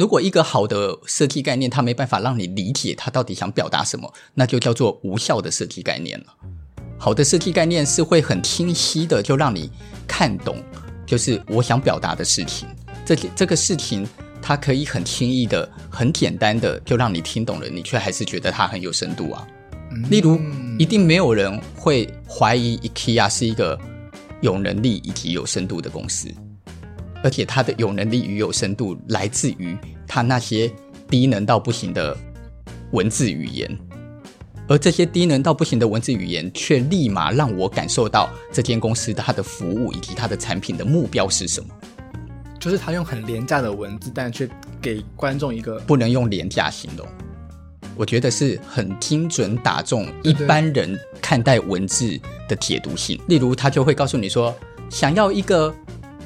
如果一个好的设计概念，它没办法让你理解它到底想表达什么，那就叫做无效的设计概念了。好的设计概念是会很清晰的，就让你看懂，就是我想表达的事情。这这个事情，它可以很轻易的、很简单的就让你听懂了，你却还是觉得它很有深度啊。例如，一定没有人会怀疑 IKEA 是一个有能力以及有深度的公司。而且他的有能力与有深度来自于他那些低能到不行的文字语言，而这些低能到不行的文字语言却立马让我感受到这间公司的它的服务以及它的产品的目标是什么。就是他用很廉价的文字，但却给观众一个不能用廉价形容，我觉得是很精准打中一般人看待文字的解读性。例如，他就会告诉你说，想要一个。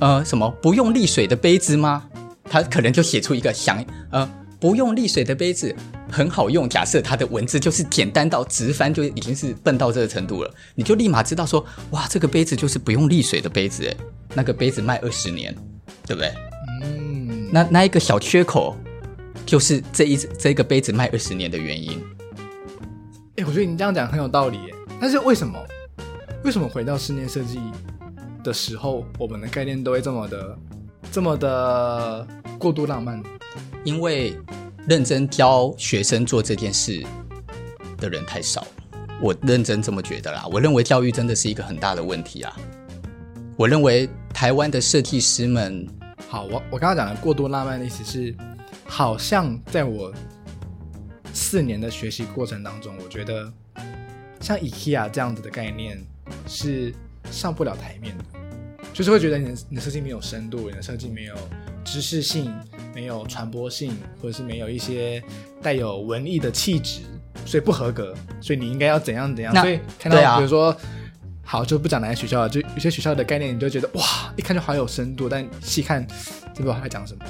呃，什么不用沥水的杯子吗？他可能就写出一个想呃不用沥水的杯子很好用。假设他的文字就是简单到直翻就已经是笨到这个程度了，你就立马知道说，哇，这个杯子就是不用沥水的杯子诶，那个杯子卖二十年，对不对？嗯，那那一个小缺口就是这一这个杯子卖二十年的原因。哎，我觉得你这样讲很有道理，但是为什么？为什么回到室内设计？的时候，我们的概念都会这么的、这么的过度浪漫，因为认真教学生做这件事的人太少。我认真这么觉得啦。我认为教育真的是一个很大的问题啊。我认为台湾的设计师们，好，我我刚刚讲的过度浪漫的意思是，好像在我四年的学习过程当中，我觉得像 IKEA 这样子的概念是。上不了台面的，就是会觉得你的你的设计没有深度，你的设计没有知识性，没有传播性，或者是没有一些带有文艺的气质，所以不合格。所以你应该要怎样怎样。所以看到比如说，啊、好就不讲哪些学校了，就有些学校的概念，你就觉得哇，一看就好有深度，但细看就不知道他在讲什么，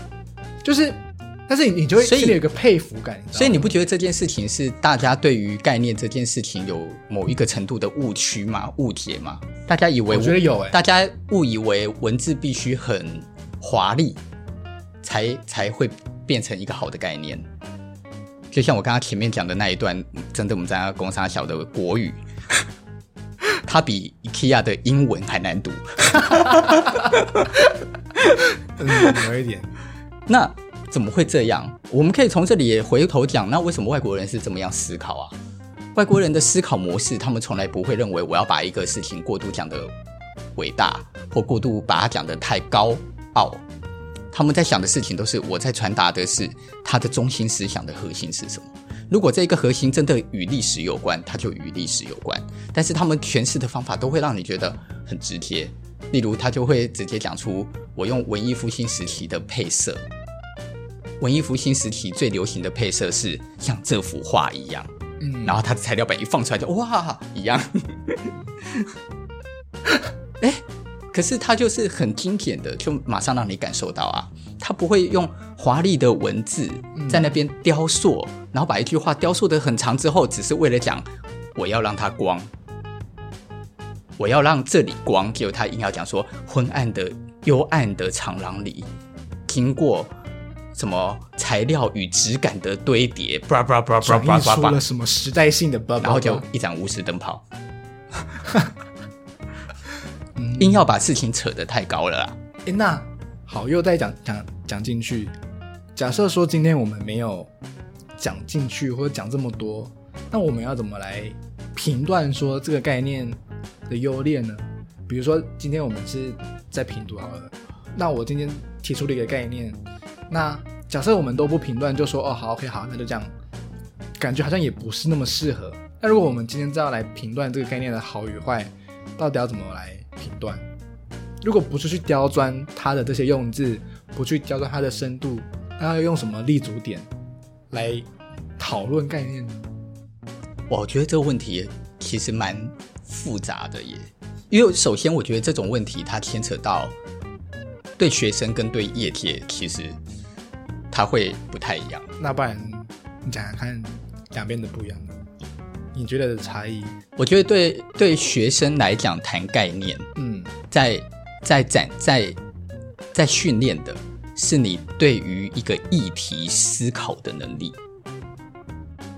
就是。但是你你就会心里有一个佩服感，所以你不觉得这件事情是大家对于概念这件事情有某一个程度的误区吗？误解吗？大家以为我觉得有哎，大家误以为文字必须很华丽，才才会变成一个好的概念。就像我刚刚前面讲的那一段，真的我们在工商小的国语，它比 IKEA 的英文还难读。嗯，有一点。那。怎么会这样？我们可以从这里回头讲，那为什么外国人是这么样思考啊？外国人的思考模式，他们从来不会认为我要把一个事情过度讲得伟大，或过度把它讲得太高傲。他们在想的事情都是我在传达的是他的中心思想的核心是什么。如果这个核心真的与历史有关，它就与历史有关。但是他们诠释的方法都会让你觉得很直接，例如他就会直接讲出我用文艺复兴时期的配色。文艺复兴时期最流行的配色是像这幅画一样，嗯，然后它的材料本一放出来就哇一样，哎，可是它就是很经典的，就马上让你感受到啊，它不会用华丽的文字在那边雕塑，嗯，然后把一句话雕塑的很长之后，只是为了讲我要让它光，我要让这里光，结果他硬要讲说昏暗的幽暗的长廊里经过。什么材料与质感的堆叠，叭叭叭叭叭叭，出了什么时代性的，然后就一盏鎢丝灯泡，硬要把事情扯得太高了啦。哎，那好，又再讲讲讲进去。假设说今天我们没有讲进去，或者讲这么多，那我们要怎么来评断说这个概念的优劣呢？比如说今天我们是在评读好了，那我今天提出了一个概念。那假设我们都不评断，就说哦好，OK 好，那就这样，感觉好像也不是那么适合。那如果我们今天再要来评断这个概念的好与坏，到底要怎么来评断？如果不是去刁钻它的这些用字，不去刁钻它的深度，那要用什么立足点来讨论概念呢？我觉得这个问题其实蛮复杂的耶，因为首先我觉得这种问题它牵扯到对学生跟对业界其实。它会不太一样，那不然你讲讲看两边的不一样的，你觉得的差异？我觉得对对学生来讲谈概念，嗯，在在展在在训练的是你对于一个议题思考的能力。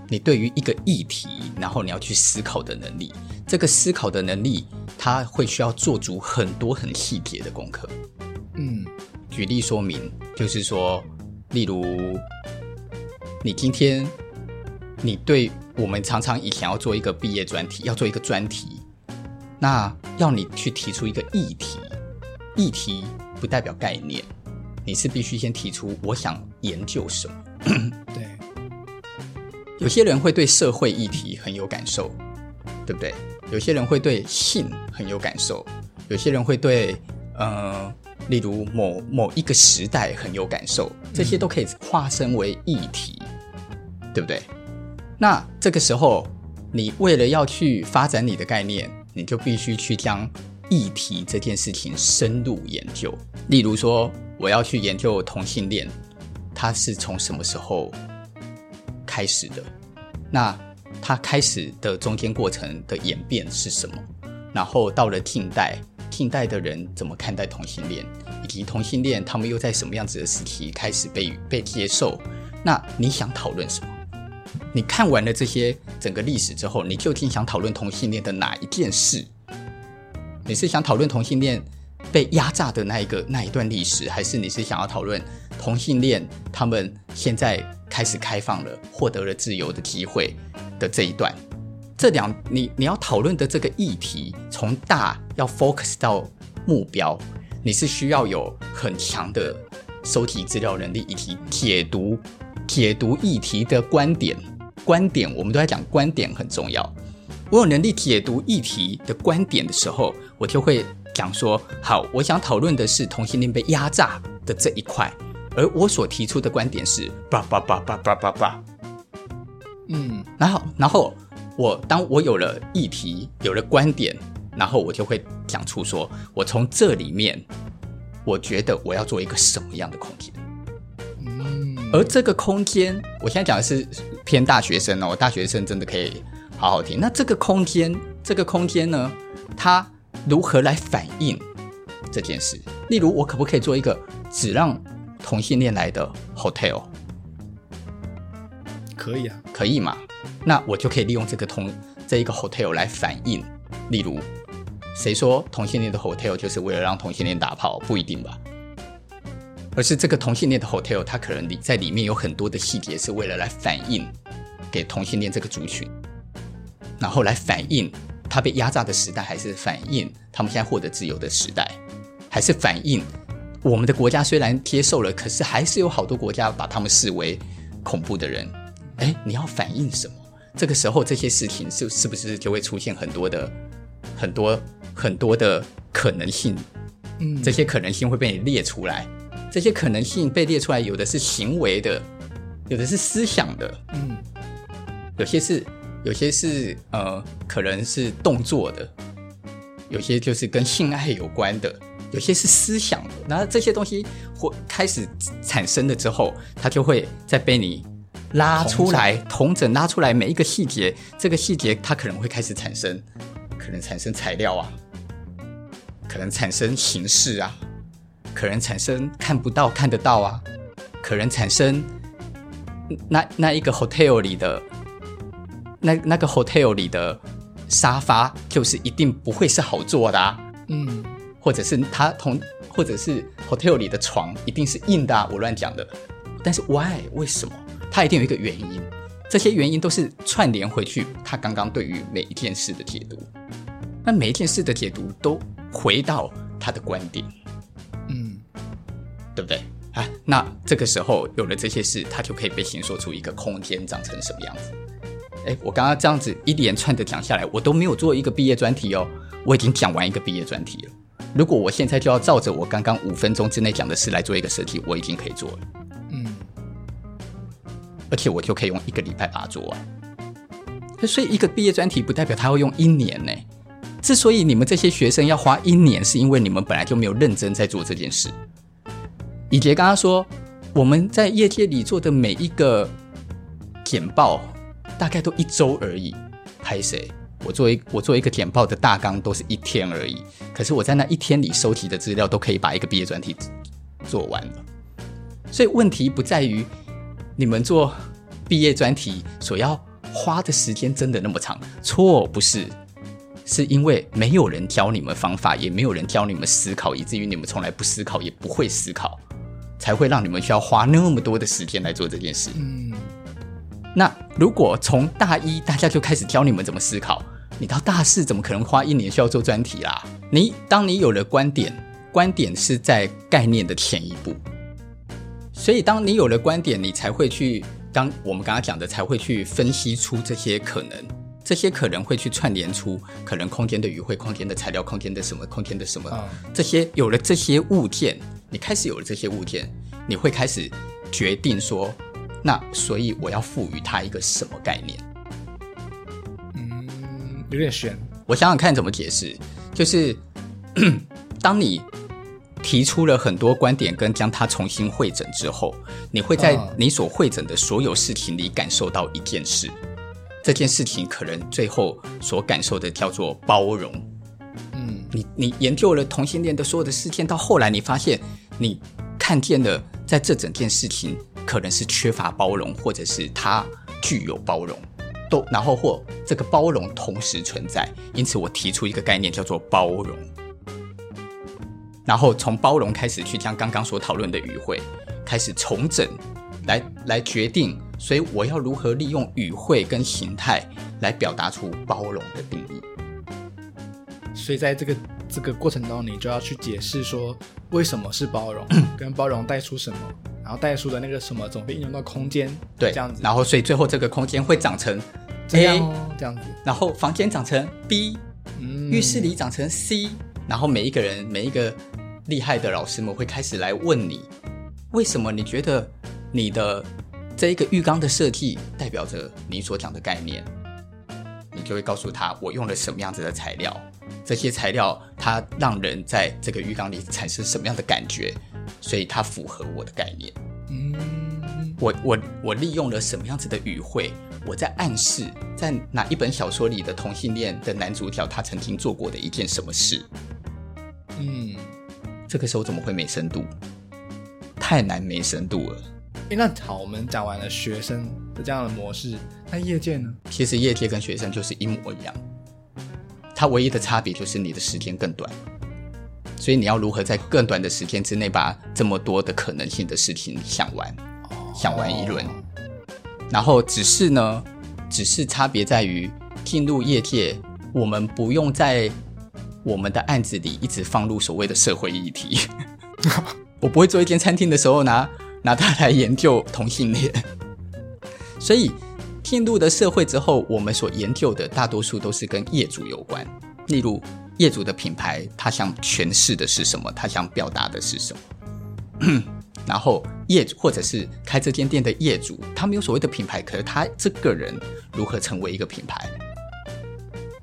你对于一个议题，然后你要去思考的能力，这个思考的能力，它会需要做足很多很细节的功课。嗯，举例说明，就是说，例如，你今天，你对我们常常以前要做一个毕业专题，要做一个专题，那要你去提出一个议题，议题不代表概念，你是必须先提出我想研究什么。对。有些人会对社会议题很有感受，对不对？有些人会对性很有感受，有些人会对呃，例如某某一个时代很有感受，这些都可以化身为议题，对不对？那这个时候，你为了要去发展你的概念，你就必须去将议题这件事情深入研究。例如说，我要去研究同性恋，它是从什么时候开始的，那它开始的中间过程的演变是什么？然后到了近代，近代的人怎么看待同性恋，以及同性恋他们又在什么样子的时期开始被被接受？那你想讨论什么？你看完了这些整个历史之后，你究竟想讨论同性恋的哪一件事？你是想讨论同性恋被压榨的那一个那一段历史，还是你是想要讨论同性恋他们现在？开始开放了，获得了自由的机会的这一段，这两你你要讨论的这个议题，从大要 focus 到目标，你是需要有很强的收集资料能力，以及解读解读议题的观点。观点我们都在讲观点很重要。我有能力解读议题的观点的时候，我就会讲说：好，我想讨论的是同性恋被压榨的这一块。而我所提出的观点是，叭叭叭叭叭叭叭，嗯，然后，然后我当我有了议题，有了观点，然后我就会讲出说，我从这里面，我觉得我要做一个什么样的空间，嗯，而这个空间，我现在讲的是偏大学生哦，大学生真的可以好好听。那这个空间，这个空间呢，它如何来反映这件事？例如，我可不可以做一个只让同性恋来的 hotel 可以啊，可以嘛？那我就可以利用这个同这一个 hotel 来反映。例如，谁说同性恋的 hotel 就是为了让同性恋打炮？不一定吧。而是这个同性恋的 hotel，它可能里在里面有很多的细节，是为了来反映给同性恋这个族群，然后来反映他被压榨的时代，还是反映他们现在获得自由的时代，还是反映？我们的国家虽然接受了，可是还是有好多国家把他们视为恐怖的人。哎，你要反映什么？这个时候这些事情是是不是就会出现很多的、很多很多的可能性？嗯，这些可能性会被你列出来。这些可能性被列出来，有的是行为的，有的是思想的，嗯，有些是有些是呃，可能是动作的，有些就是跟性爱有关的。有些是思想的，然后这些东西会开始产生了之后，它就会再被你拉出来，同整拉出来每一个细节。这个细节它可能会开始产生，可能产生材料啊，可能产生形式啊，可能产生看不到看得到啊，可能产生那那一个 hotel 里的那那个 hotel 里的沙发就是一定不会是好坐的啊，嗯。或者是它同，或者是 hotel 里的床一定是硬的啊，我乱讲的。但是 why 为什么？他一定有一个原因。这些原因都是串联回去，他刚刚对于每一件事的解读。那每一件事的解读都回到他的观点，嗯，对不对？啊，那这个时候有了这些事，他就可以被形塑出一个空间长成什么样子。哎，我刚刚这样子一连串的讲下来，我都没有做一个毕业专题哦，我已经讲完一个毕业专题了。如果我现在就要照着我刚刚五分钟之内讲的事来做一个设计，我已经可以做了。而且我就可以用一个礼拜把它做完。所以一个毕业专题不代表他要用一年呢。之所以你们这些学生要花一年，是因为你们本来就没有认真在做这件事。以杰刚刚说，我们在业界里做的每一个简报，大概都一周而已。拍谁？我做一我做一个简报的大纲都是一天而已，可是我在那一天里收集的资料都可以把一个毕业专题做完了。所以问题不在于你们做毕业专题所要花的时间真的那么长，错不是，是因为没有人教你们方法，也没有人教你们思考，以至于你们从来不思考，也不会思考，才会让你们需要花那么多的时间来做这件事。嗯，那如果从大一大家就开始教你们怎么思考，你到大四怎么可能花一年需要做专题啦？你当你有了观点，观点是在概念的前一步，所以当你有了观点，你才会去。当我们刚刚讲的，才会去分析出这些可能，这些可能会去串联出可能空间的语汇、空间的材料、空间的什么、空间的什么，嗯、这些有了这些物件，你开始有了这些物件，你会开始决定说，那所以我要赋予它一个什么概念？嗯，有点悬。我想想看怎么解释，就是 当你。提出了很多观点，跟将它重新会诊之后，你会在你所会诊的所有事情里感受到一件事。这件事情可能最后所感受的叫做包容。嗯，你你研究了同性恋的所有的事件，到后来你发现，你看见了在这整件事情可能是缺乏包容，或者是它具有包容，都然后或这个包容同时存在。因此，我提出一个概念叫做包容。然后从包容开始，去将刚刚所讨论的语汇开始重整，来来决定，所以我要如何利用语汇跟形态来表达出包容的定义。所以在这个这个过程中，你就要去解释说为什么是包容，跟包容带出什么，然后带出的那个什么总会应用到空间，对，这样子。然后所以最后这个空间会长成 A，这样，这样子。然后房间长成 B，嗯，浴室里长成 C。然后每一个人，每一个厉害的老师们会开始来问你，为什么你觉得你的这一个浴缸的设计代表着你所讲的概念？你就会告诉他，我用了什么样子的材料，这些材料它让人在这个浴缸里产生什么样的感觉，所以它符合我的概念。嗯，我我我利用了什么样子的语汇？我在暗示，在哪一本小说里的同性恋的男主角他曾经做过的一件什么事？嗯，这个时候怎么会没深度？太难没深度了。诶，那好，我们讲完了学生的这样的模式，那业界呢？其实业界跟学生就是一模一样，它唯一的差别就是你的时间更短，所以你要如何在更短的时间之内把这么多的可能性的事情想完，哦、想完一轮，然后只是呢，只是差别在于进入业界，我们不用在。我们的案子里一直放入所谓的社会议题，我不会做一间餐厅的时候拿拿它来研究同性恋，所以进入的社会之后，我们所研究的大多数都是跟业主有关，例如业主的品牌，他想诠释的是什么，他想表达的是什么，然后业主或者是开这间店的业主，他没有所谓的品牌，可是他这个人如何成为一个品牌？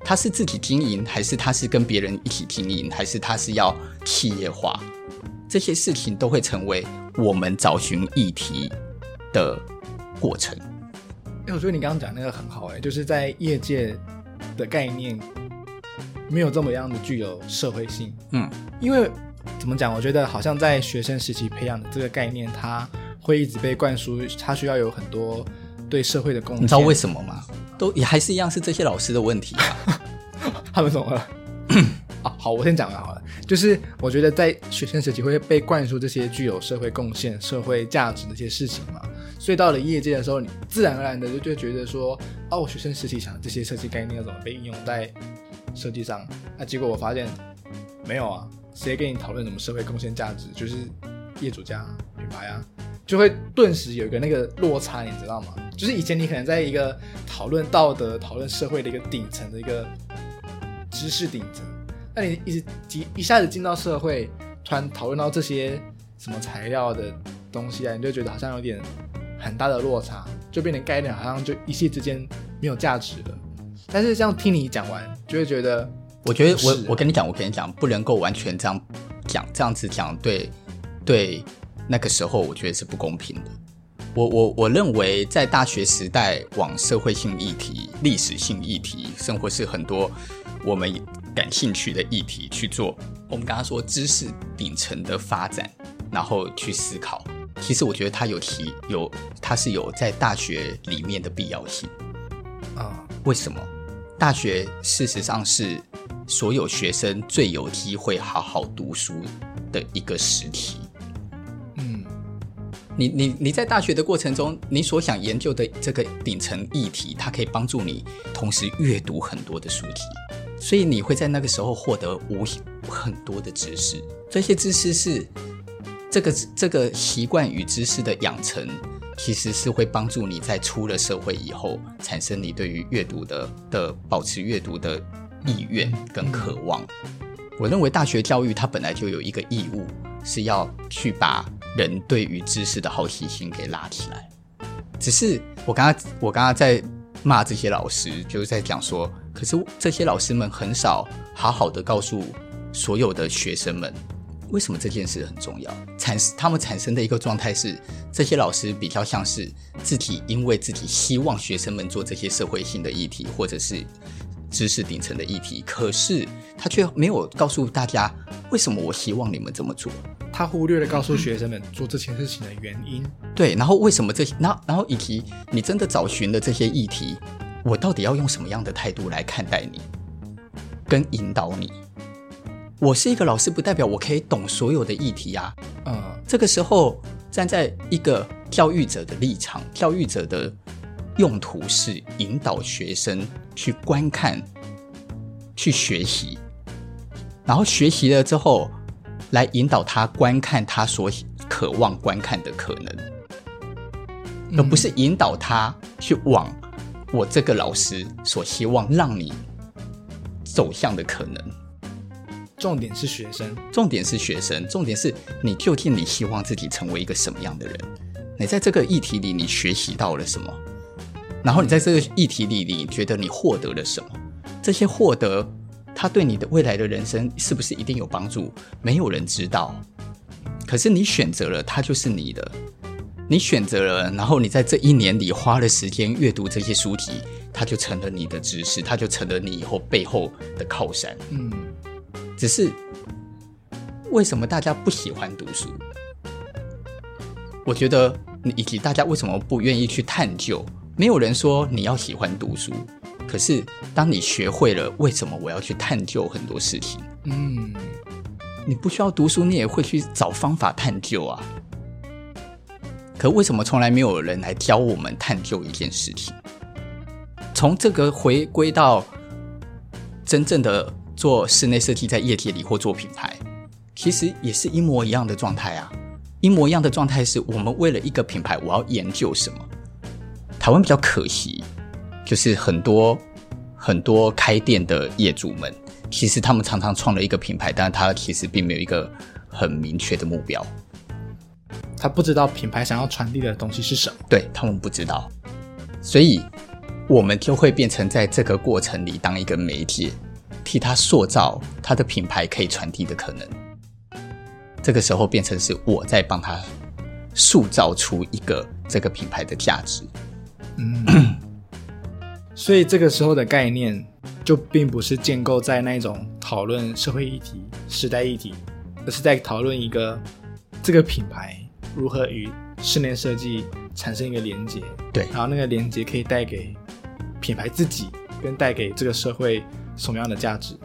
他是自己经营，还是他是跟别人一起经营，还是他是要企业化？这些事情都会成为我们找寻议题的过程。哎，我觉得你刚刚讲那个很好，哎，就是在业界的概念没有这么样的具有社会性。嗯，因为怎么讲？我觉得好像在学生时期培养的这个概念，它会一直被灌输，它需要有很多对社会的贡献。你知道为什么吗？都也还是一样，是这些老师的问题啊。他们怎么了？啊，好，我先讲完好了。就是我觉得在学生时期会被灌输这些具有社会贡献、社会价值的一些事情嘛，所以到了业界的时候，你自然而然的就就觉得说，哦，我学生时期想这些设计概念要怎么被应用在设计上？那结果我发现没有啊，谁跟你讨论什么社会贡献价值？就是业主家品牌啊。就会顿时有一个那个落差，你知道吗？就是以前你可能在一个讨论道德、讨论社会的一个顶层的一个知识顶层，那你一直一一下子进到社会，突然讨论到这些什么材料的东西啊，你就觉得好像有点很大的落差，就变成概念好像就一夕之间没有价值了。但是这样听你讲完，就会觉得，我觉得我我跟你讲，我跟你讲，不能够完全这样讲，这样子讲，对对。那个时候我觉得是不公平的。我我我认为在大学时代往社会性议题、历史性议题，甚或是很多我们感兴趣的议题去做。我们刚刚说知识顶层的发展，然后去思考，其实我觉得它有其有，它是有在大学里面的必要性啊。为什么？大学事实上是所有学生最有机会好好读书的一个时期。你你你在大学的过程中，你所想研究的这个顶层议题，它可以帮助你同时阅读很多的书籍，所以你会在那个时候获得无很多的知识。这些知识是这个这个习惯与知识的养成。其实是会帮助你在出了社会以后，产生你对于阅读的的保持阅读的意愿跟渴望。我认为大学教育它本来就有一个义务，是要去把人对于知识的好奇心给拉起来。只是我刚刚我刚刚在骂这些老师，就是在讲说，可是这些老师们很少好好的告诉所有的学生们。为什么这件事很重要？产他们产生的一个状态是，这些老师比较像是自己，因为自己希望学生们做这些社会性的议题，或者是知识顶层的议题，可是他却没有告诉大家为什么我希望你们这么做。他忽略了告诉学生们做这件事情的原因。对，然后为什么这些？然后，然后以及你真的找寻了这些议题，我到底要用什么样的态度来看待你，跟引导你？我是一个老师，不代表我可以懂所有的议题啊。嗯，这个时候站在一个教育者的立场，教育者的用途是引导学生去观看、去学习，然后学习了之后，来引导他观看他所渴望观看的可能，而不是引导他去往我这个老师所希望让你走向的可能。重点是学生，重点是学生，重点是你究竟你希望自己成为一个什么样的人？你在这个议题里，你学习到了什么？然后你在这个议题里，你觉得你获得了什么？这些获得，它对你的未来的人生是不是一定有帮助？没有人知道。可是你选择了，它就是你的。你选择了，然后你在这一年里花了时间阅读这些书籍，它就成了你的知识，它就成了你以后背后的靠山。嗯。只是为什么大家不喜欢读书？我觉得，以及大家为什么不愿意去探究？没有人说你要喜欢读书，可是当你学会了为什么我要去探究很多事情，嗯，你不需要读书，你也会去找方法探究啊。可为什么从来没有人来教我们探究一件事情？从这个回归到真正的。做室内设计在业界里或做品牌，其实也是一模一样的状态啊！一模一样的状态是我们为了一个品牌，我要研究什么？台湾比较可惜，就是很多很多开店的业主们，其实他们常常创了一个品牌，但是他其实并没有一个很明确的目标，他不知道品牌想要传递的东西是什么，对，他们不知道，所以我们就会变成在这个过程里当一个媒介。替他塑造他的品牌可以传递的可能，这个时候变成是我在帮他塑造出一个这个品牌的价值。嗯，所以这个时候的概念就并不是建构在那种讨论社会议题、时代议题，而是在讨论一个这个品牌如何与室内设计产生一个连接。对，然后那个连接可以带给品牌自己，跟带给这个社会。什么样的价值？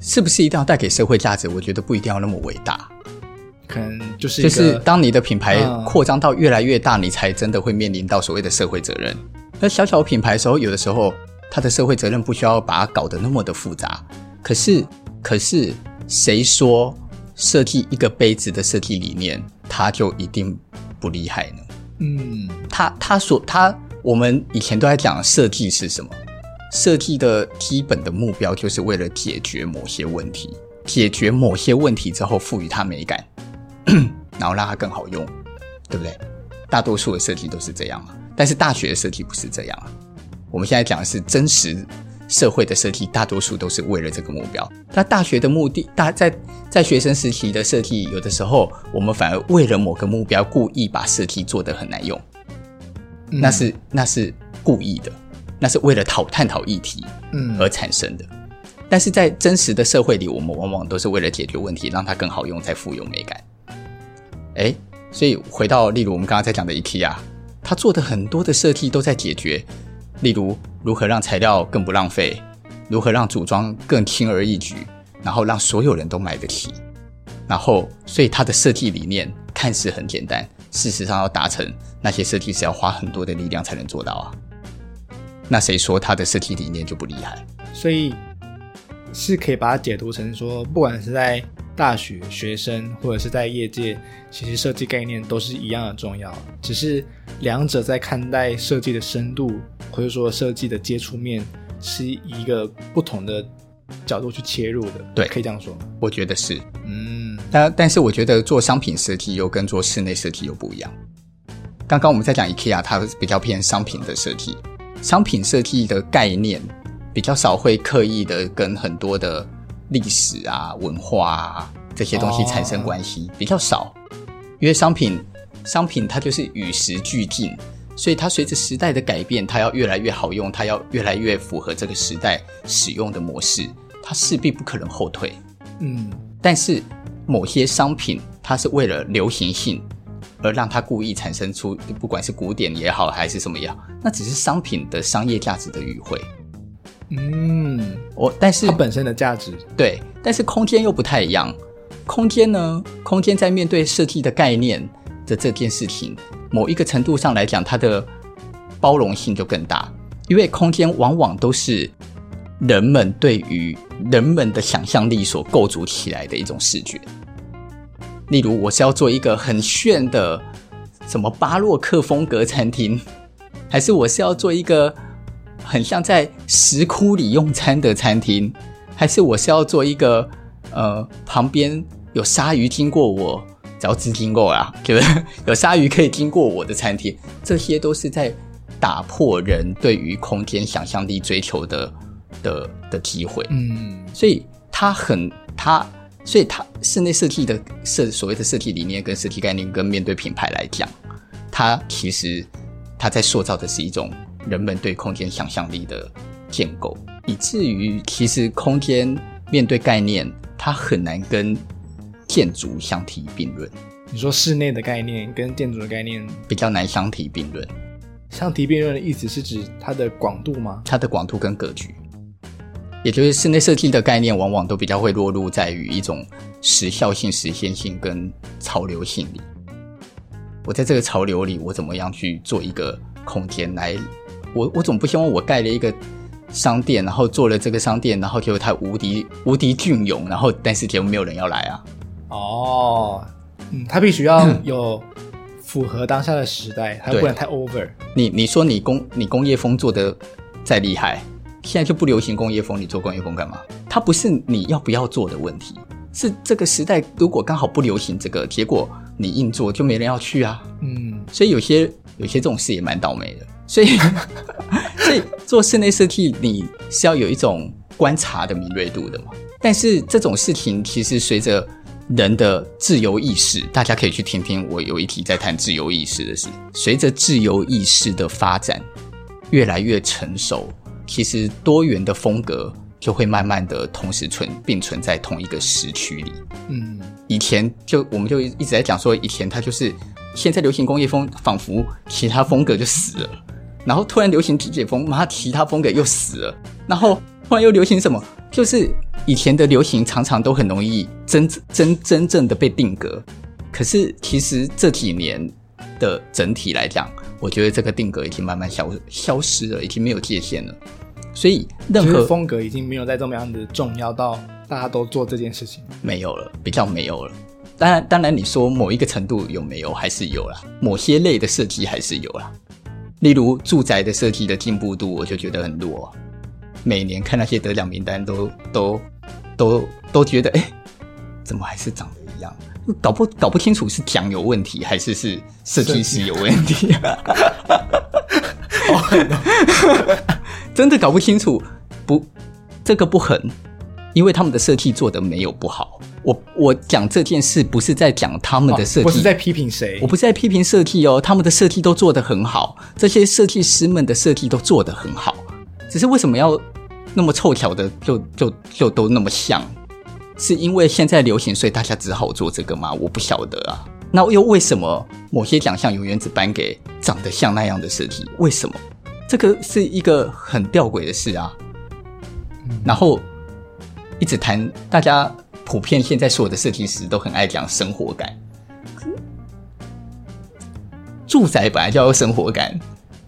是不是一定要带给社会价值？我觉得不一定要那么伟大，可能就是就是当你的品牌扩张到越来越大，嗯，你才真的会面临到所谓的社会责任。而小小品牌的时候，有的时候它的社会责任不需要把它搞得那么的复杂。可是，可是谁说设计一个杯子的设计理念，它就一定不厉害呢？嗯，他他所他，我们以前都在讲设计是什么？设计的基本的目标就是为了解决某些问题，解决某些问题之后赋予它美感，然后让它更好用，对不对？大多数的设计都是这样啊，但是大学的设计不是这样啊。我们现在讲的是真实社会的设计，大多数都是为了这个目标。那大学的目的，大在在学生时期的设计，有的时候我们反而为了某个目标，故意把设计做得很难用，嗯、那是那是故意的。那是为了讨探讨议题，嗯，而产生的。嗯，但是在真实的社会里，我们往往都是为了解决问题，让它更好用，才富有美感。哎，所以回到例如我们刚刚在讲的 IKEA，他做的很多的设计都在解决，例如如何让材料更不浪费，如何让组装更轻而易举，然后让所有人都买得起。然后，所以他的设计理念看似很简单，事实上要达成，那些设计师要花很多的力量才能做到啊。那谁说他的设计理念就不厉害？所以是可以把它解读成说，不管是在大学学生或者是在业界，其实设计概念都是一样的重要，只是两者在看待设计的深度，或者说设计的接触面，是一个不同的角度去切入的。对，可以这样说。我觉得是，嗯，但但是我觉得做商品设计又跟做室内设计又不一样。刚刚我们在讲 IKEA，它比较偏商品的设计，商品设计的概念比较少会刻意的跟很多的。历史啊，文化啊，这些东西产生关系、oh. 比较少，因为商品，商品它就是与时俱进，所以它随着时代的改变，它要越来越好用，它要越来越符合这个时代使用的模式，它势必不可能后退。嗯，但是某些商品，它是为了流行性而让它故意产生出，不管是古典也好，还是什么也好，那只是商品的商业价值的语汇。嗯，我但是它本身的价值对，但是空间又不太一样。空间呢，空间在面对设计的概念的这件事情，某一个程度上来讲，它的包容性就更大，因为空间往往都是人们对于人们的想象力所构筑起来的一种视觉。例如，我是要做一个很炫的什么巴洛克风格餐厅，还是我是要做一个？很像在石窟里用餐的餐厅，还是我是要做一个呃，旁边有鲨鱼经过我，只要资金够啊，就是有鲨鱼可以经过我的餐厅，这些都是在打破人对于空间想象力追求的的的机会。嗯，所以他很他，所以他室内设计的设所谓的设计理念跟设计概念，跟面对品牌来讲，他其实他在塑造的是一种。人们对空间想象力的建构，以至于其实空间面对概念，它很难跟建筑相提并论。你说室内的概念跟建筑的概念比较难相提并论。相提并论的意思是指它的广度吗？它的广度跟格局，也就是室内设计的概念，往往都比较会落入在于一种时效性、实现性跟潮流性里。我在这个潮流里，我怎么样去做一个空间来？我我总不希望我盖了一个商店，然后做了这个商店，然后结果它无敌无敌俊勇，然后但是结果没有人要来啊。哦，嗯，它必须要有符合当下的时代，它不能太 over。你你说你工你工业风做的再厉害，现在就不流行工业风，你做工业风干嘛？它不是你要不要做的问题，是这个时代如果刚好不流行这个，结果你硬做就没人要去啊。嗯，所以有些有些这种事也蛮倒霉的。所以，所以做室内设计，你是要有一种观察的敏锐度的嘛。但是这种事情其实随着人的自由意识，大家可以去听听我有一题在谈自由意识的事。随着自由意识的发展越来越成熟，其实多元的风格就会慢慢的同时存并存在同一个时区里。嗯，以前就我们就一直在讲说，以前它就是现在流行工业风，仿佛其他风格就死了。然后突然流行极简风，妈，其他风格又死了。然后突然又流行什么？就是以前的流行常常都很容易真真真正的被定格。可是其实这几年的整体来讲，我觉得这个定格已经慢慢消消失了，已经没有界限了。所以任何风格已经没有再这么样的重要到大家都做这件事情，没有了，比较没有了。当然，当然你说某一个程度有没有，还是有啦。某些类的设计还是有啦。例如住宅的设计的进步度，我就觉得很弱。每年看那些得奖名单都，都都都都觉得，哎，怎么还是长得一样？搞不搞不清楚是奖有问题，还是是设计师有问题？真的搞不清楚。不，这个不狠，因为他们的设计做的没有不好。我我讲这件事不是在讲他们的设计，我是在批评谁？我不是在批评设计哦，他们的设计都做得很好，这些设计师们的设计都做得很好，只是为什么要那么凑巧的就就就都那么像？是因为现在流行，所以大家只好做这个吗？我不晓得啊。那又为什么某些奖项永远只颁给长得像那样的设计？为什么？这个是一个很吊诡的事啊。嗯、然后一直谈，大家普遍现在所有的设计师都很爱讲生活感。住宅本来就要生活感，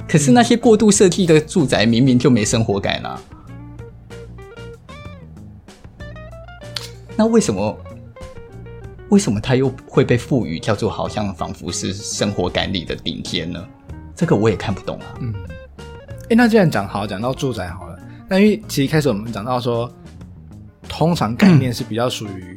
可是那些过度设计的住宅明明就没生活感啊。那为什么？为什么它又会被赋予叫做好像仿佛是生活感里的顶尖呢？这个我也看不懂啊。嗯，哎，那既然讲好讲到住宅好了，那因为其实一开始我们讲到说，通常概念是比较属于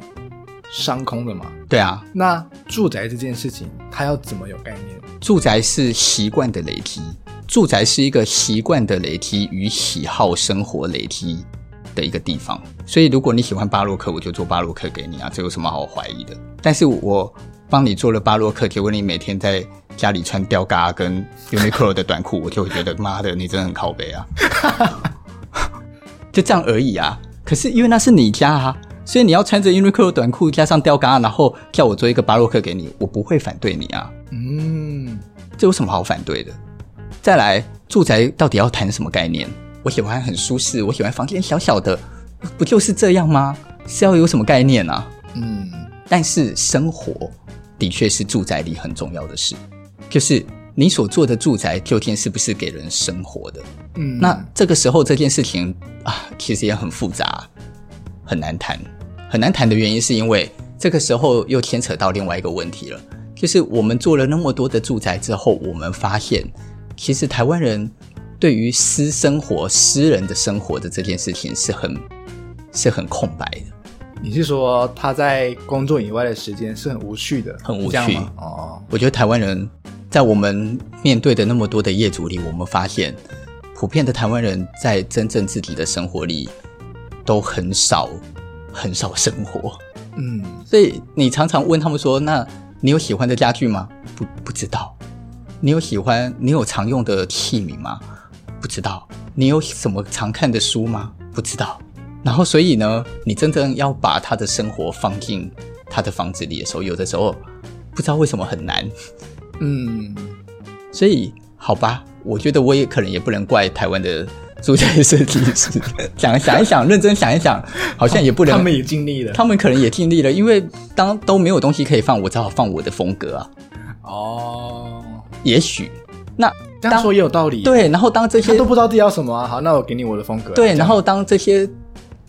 商空的嘛。嗯、对啊。那住宅这件事情，它要怎么有概念？住宅是习惯的累积，住宅是一个习惯的累积与喜好生活累积的一个地方，所以如果你喜欢巴洛克，我就做巴洛克给你啊，这有什么好怀疑的？但是我帮你做了巴洛克，结果你每天在家里穿吊嘎跟 Uniqlo 的短裤，我就会觉得妈的，你真的很靠背啊！就这样而已啊。可是因为那是你家啊，所以你要穿着 Uniqlo 短裤加上吊嘎，然后叫我做一个巴洛克给你，我不会反对你啊。嗯，这有什么好反对的？再来，住宅到底要谈什么概念？我喜欢很舒适，我喜欢房间小小的，不就是这样吗？是要有什么概念啊？嗯，但是生活的确是住宅里很重要的事，就是你所做的住宅究竟是不是给人生活的？嗯，那这个时候这件事情啊，其实也很复杂，很难谈。很难谈的原因是因为这个时候又牵扯到另外一个问题了，就是我们做了那么多的住宅之后，我们发现其实台湾人。对于私生活、私人的生活的这件事情是很是很空白的。你是说他在工作以外的时间是很无趣的，很无趣吗？哦，我觉得台湾人在我们面对的那么多的业主里，我们发现普遍的台湾人在真正自己的生活里都很少很少生活。嗯，所以你常常问他们说：“那你有喜欢的家具吗？”不，不知道。你有喜欢？你有常用的器皿吗？不知道。你有什么常看的书吗？不知道。然后，所以呢，你真正要把他的生活放进他的房子里的时候，有的时候不知道为什么很难。嗯，所以好吧，我觉得我也可能也不能怪台湾的住宅设计师。想想一想，认真想一想，好像也不能。他们也尽力了，他们可能也尽力了，因为当都没有东西可以放，我只好放我的风格啊。哦，也许。那这样说也有道理。对，然后当这些都不知道自己要什么啊，好，那我给你我的风格。对，然后当这些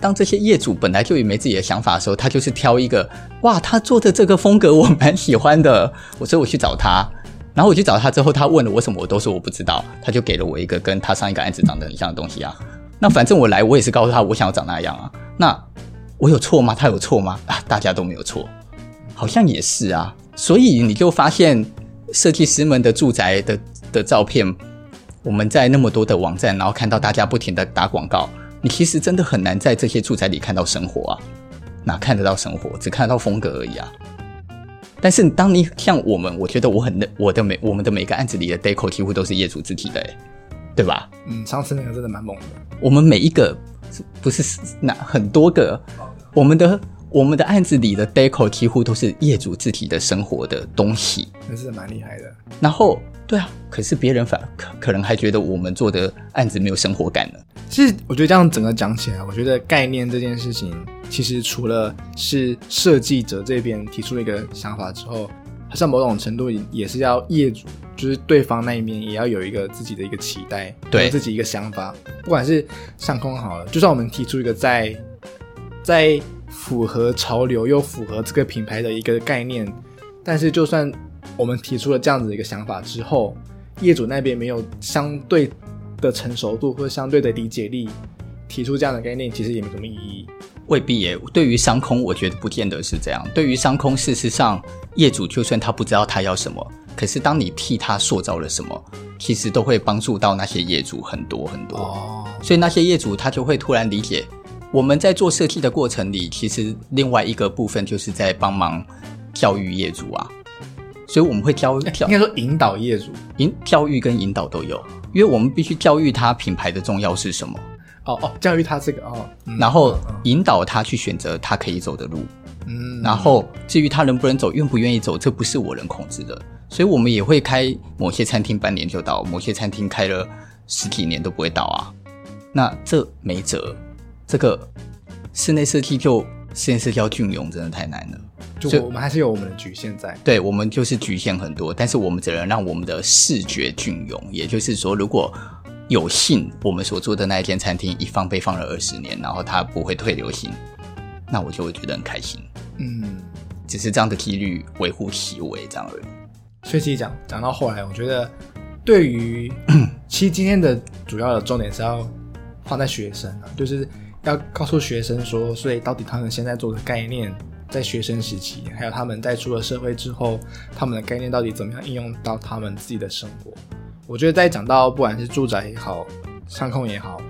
当这些业主本来就也没自己的想法的时候，他就是挑一个，哇，他做的这个风格我蛮喜欢的，我所以我去找他，然后我去找他之后，他问了我什么，我都说我不知道，他就给了我一个跟他上一个案子长得很像的东西啊。那反正我来，我也是告诉他我想要长那样啊。那我有错吗？他有错吗？啊，大家都没有错，好像也是啊。所以你就发现设计师们的住宅的。的照片，我们在那么多的网站，然后看到大家不停的打广告，你其实真的很难在这些住宅里看到生活啊，哪看得到生活？只看得到风格而已啊。但是当你像我们，我觉得我很我的每我们的每个案子里的 deco 几乎都是业主自己的，对吧？嗯，上次那个真的蛮猛的。我们每一个不是那很多个，我们的我们的案子里的 deco 几乎都是业主自己的生活的东西，那是蛮厉害的。然后。对啊，可是别人反可可能还觉得我们做的案子没有生活感呢。其实我觉得这样整个讲起来，我觉得概念这件事情，其实除了是设计者这边提出了一个想法之后，好像某种程度也是要业主，就是对方那一面也要有一个自己的一个期待，对自己一个想法。不管是上空好了，就算我们提出一个在在符合潮流又符合这个品牌的一个概念，但是就算。我们提出了这样子的一个想法之后，业主那边没有相对的成熟度或相对的理解力，提出这样的概念，其实也没什么意义。未必耶。对于商空，我觉得不见得是这样。对于商空，事实上，业主就算他不知道他要什么，可是当你替他塑造了什么，其实都会帮助到那些业主很多很多。哦。所以那些业主他就会突然理解，我们在做设计的过程里，其实另外一个部分就是在帮忙教育业主啊。所以我们会教，教应该说引导业主，引教育跟引导都有，因为我们必须教育他品牌的重要是什么。哦哦，教育他这个哦，然后引导他去选择他可以走的路。嗯，然后至于他能不能走，愿不愿意走，这不是我能控制的。所以我们也会开某些餐厅半年就倒，某些餐厅开了十几年都不会倒啊。那这没辙，这个室内设计就室内设计要隽永，真的太难了。就我们还是有我们的局限在。对，我们就是局限很多，但是我们只能让我们的视觉隽永。也就是说，如果有幸我们所做的那一间餐厅一放被放了二十年，然后它不会退流行，那我就会觉得很开心。嗯，只是这样的几率微乎其微，这样而已。所以其实讲讲到后来，我觉得对于 其实今天的主要的重点是要放在学生啊，就是要告诉学生说，所以到底他们现在做的概念，在学生时期，还有他们在出了社会之后，他们的概念到底怎么样应用到他们自己的生活？我觉得在讲到不管是住宅也好，商空也好，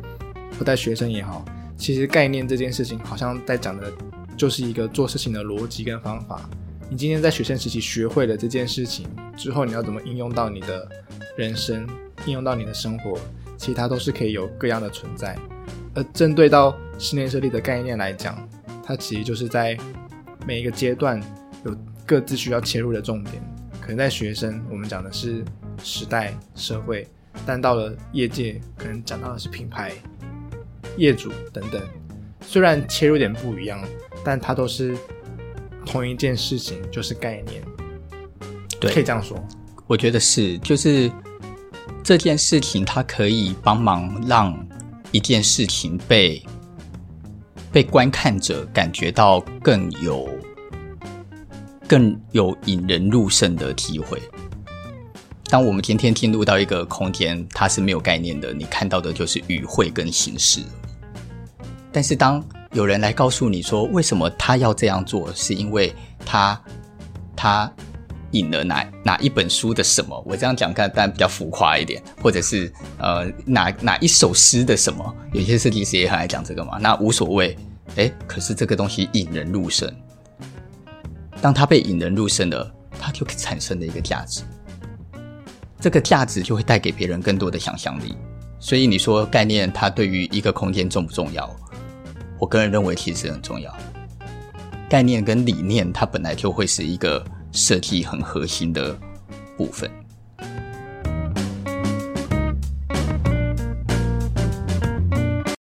或带学生也好，其实概念这件事情，好像在讲的就是一个做事情的逻辑跟方法。你今天在学生时期学会了这件事情之后，你要怎么应用到你的人生，应用到你的生活？其他都是可以有各样的存在。而针对到室内设计的概念来讲，它其实就是在每一个阶段有各自需要切入的重点。可能在学生，我们讲的是时代、社会；但到了业界，可能讲到的是品牌、业主等等。虽然切入点不一样，但它都是。同一件事情就是概念，对，可以这样说。我觉得是，就是这件事情，它可以帮忙让一件事情被被观看者感觉到更有更有引人入胜的机会。当我们今天进入到一个空间，它是没有概念的，你看到的就是语汇跟形式。但是当有人来告诉你说，为什么他要这样做？是因为他他引了哪哪一本书的什么？我这样讲看，当然比较浮夸一点，或者是呃哪哪一首诗的什么？有些设计师也很爱讲这个嘛。那无所谓，诶，可是这个东西引人入胜。当他被引人入胜了，他就产生了一个价值，这个价值就会带给别人更多的想象力。所以你说概念，它对于一个空间重不重要？我个人认为其实很重要，概念跟理念，它本来就会是一个设计很核心的部分。